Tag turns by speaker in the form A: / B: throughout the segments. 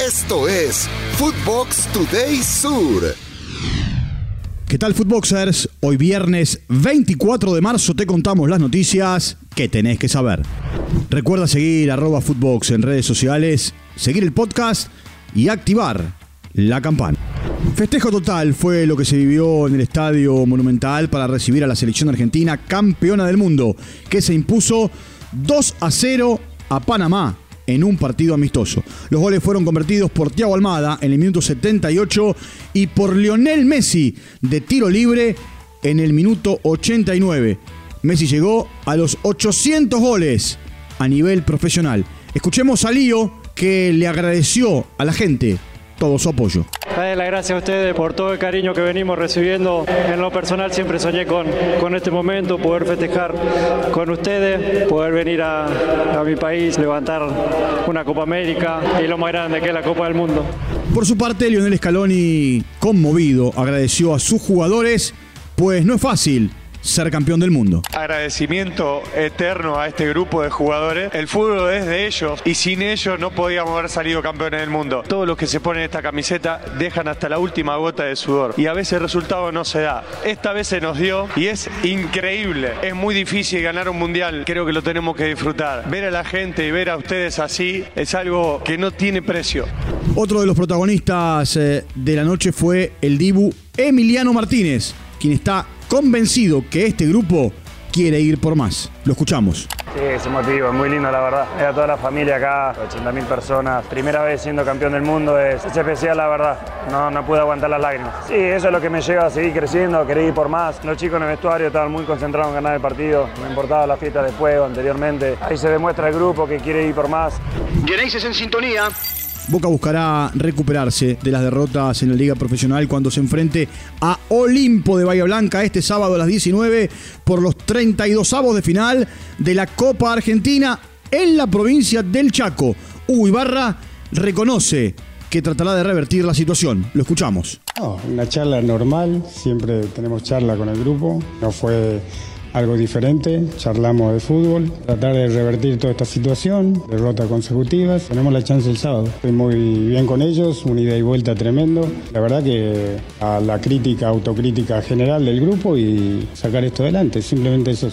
A: Esto es Footbox Today Sur.
B: ¿Qué tal, Footboxers? Hoy viernes 24 de marzo te contamos las noticias que tenés que saber. Recuerda seguir arroba Footbox en redes sociales, seguir el podcast y activar la campana. Festejo total fue lo que se vivió en el Estadio Monumental para recibir a la selección argentina campeona del mundo, que se impuso 2 a 0 a Panamá en un partido amistoso. Los goles fueron convertidos por Thiago Almada en el minuto 78 y por Lionel Messi de tiro libre en el minuto 89. Messi llegó a los 800 goles a nivel profesional. Escuchemos a Lío que le agradeció a la gente todo su apoyo.
C: Darle las gracias a ustedes por todo el cariño que venimos recibiendo. En lo personal siempre soñé con, con este momento, poder festejar con ustedes, poder venir a, a mi país, levantar una Copa América y lo más grande que es la Copa del Mundo.
B: Por su parte, Lionel Scaloni, conmovido, agradeció a sus jugadores, pues no es fácil ser campeón del mundo.
D: Agradecimiento eterno a este grupo de jugadores. El fútbol es de ellos y sin ellos no podíamos haber salido campeones del mundo. Todos los que se ponen esta camiseta dejan hasta la última gota de sudor y a veces el resultado no se da. Esta vez se nos dio y es increíble. Es muy difícil ganar un mundial. Creo que lo tenemos que disfrutar. Ver a la gente y ver a ustedes así es algo que no tiene precio.
B: Otro de los protagonistas eh, de la noche fue el Dibu Emiliano Martínez, quien está convencido que este grupo quiere ir por más. Lo escuchamos.
E: Sí, es emotivo, es muy lindo la verdad. Era toda la familia acá, 80.000 personas. Primera vez siendo campeón del mundo, es, es, especial la verdad. No, no pude aguantar las lágrimas. Sí, eso es lo que me lleva a seguir creciendo, a querer ir por más. Los chicos en el vestuario estaban muy concentrados en ganar el partido. Me importaba la fiesta de fuego anteriormente. Ahí se demuestra el grupo que quiere ir por más.
F: Genesis en sintonía.
B: Boca buscará recuperarse de las derrotas en la liga profesional cuando se enfrente a Olimpo de Bahía Blanca este sábado a las 19 por los 32 avos de final de la Copa Argentina en la provincia del Chaco. Hugo Ibarra reconoce que tratará de revertir la situación. Lo escuchamos.
G: Una charla normal, siempre tenemos charla con el grupo, no fue algo diferente, charlamos de fútbol, tratar de revertir toda esta situación, derrotas consecutivas, tenemos la chance el sábado. Estoy muy bien con ellos, una ida y vuelta tremendo. La verdad que a la crítica, autocrítica general del grupo y sacar esto adelante, simplemente eso.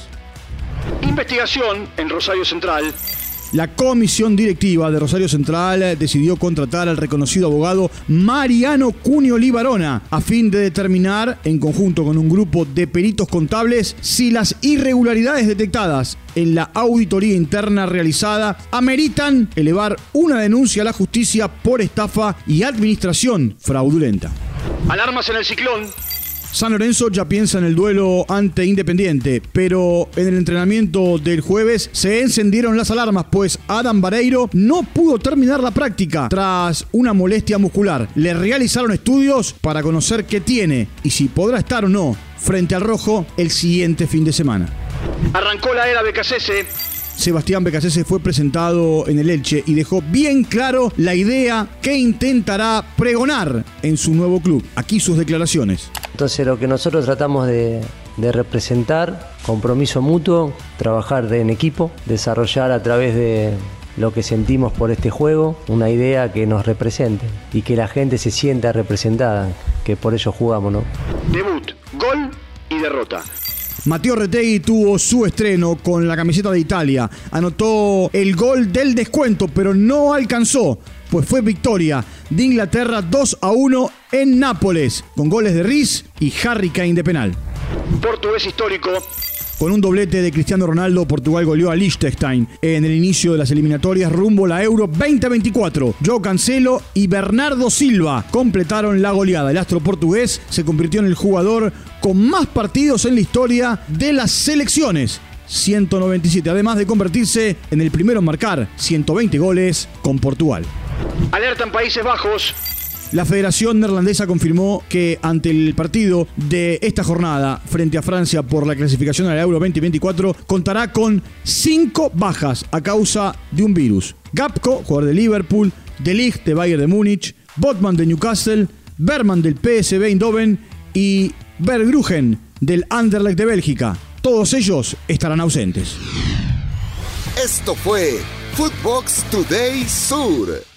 F: Investigación en Rosario Central.
B: La comisión directiva de Rosario Central decidió contratar al reconocido abogado Mariano Cunio Libarona a fin de determinar, en conjunto con un grupo de peritos contables, si las irregularidades detectadas en la auditoría interna realizada ameritan elevar una denuncia a la justicia por estafa y administración fraudulenta.
F: Alarmas en el ciclón.
B: San Lorenzo ya piensa en el duelo ante Independiente, pero en el entrenamiento del jueves se encendieron las alarmas, pues Adam Vareiro no pudo terminar la práctica tras una molestia muscular. Le realizaron estudios para conocer qué tiene y si podrá estar o no frente al rojo el siguiente fin de semana.
F: Arrancó la era BKCS.
B: Sebastián Becasese fue presentado en el Elche y dejó bien claro la idea que intentará pregonar en su nuevo club. Aquí sus declaraciones.
H: Entonces lo que nosotros tratamos de, de, representar, compromiso mutuo, trabajar en equipo, desarrollar a través de lo que sentimos por este juego, una idea que nos represente y que la gente se sienta representada, que por ello jugamos, ¿no?
F: Debut, gol y derrota.
B: Mateo Retegui tuvo su estreno con la camiseta de Italia. Anotó el gol del descuento, pero no alcanzó, pues fue victoria de Inglaterra 2 a 1 en Nápoles, con goles de Riz y Harry Kane de penal.
F: Portugués histórico.
B: Con un doblete de Cristiano Ronaldo, Portugal goleó a Liechtenstein en el inicio de las eliminatorias rumbo a la Euro 2024. Joe Cancelo y Bernardo Silva completaron la goleada. El astro portugués se convirtió en el jugador con más partidos en la historia de las selecciones. 197, además de convertirse en el primero en marcar 120 goles con Portugal.
F: Alerta en Países Bajos.
B: La Federación Neerlandesa confirmó que ante el partido de esta jornada frente a Francia por la clasificación a la Euro 2024 contará con cinco bajas a causa de un virus. Gapco, jugador de Liverpool, De Ligt de Bayern de Múnich, Botman de Newcastle, Berman del PSV Eindhoven y Bergrugen del Anderlecht de Bélgica. Todos ellos estarán ausentes.
A: Esto fue Footbox Today Sur.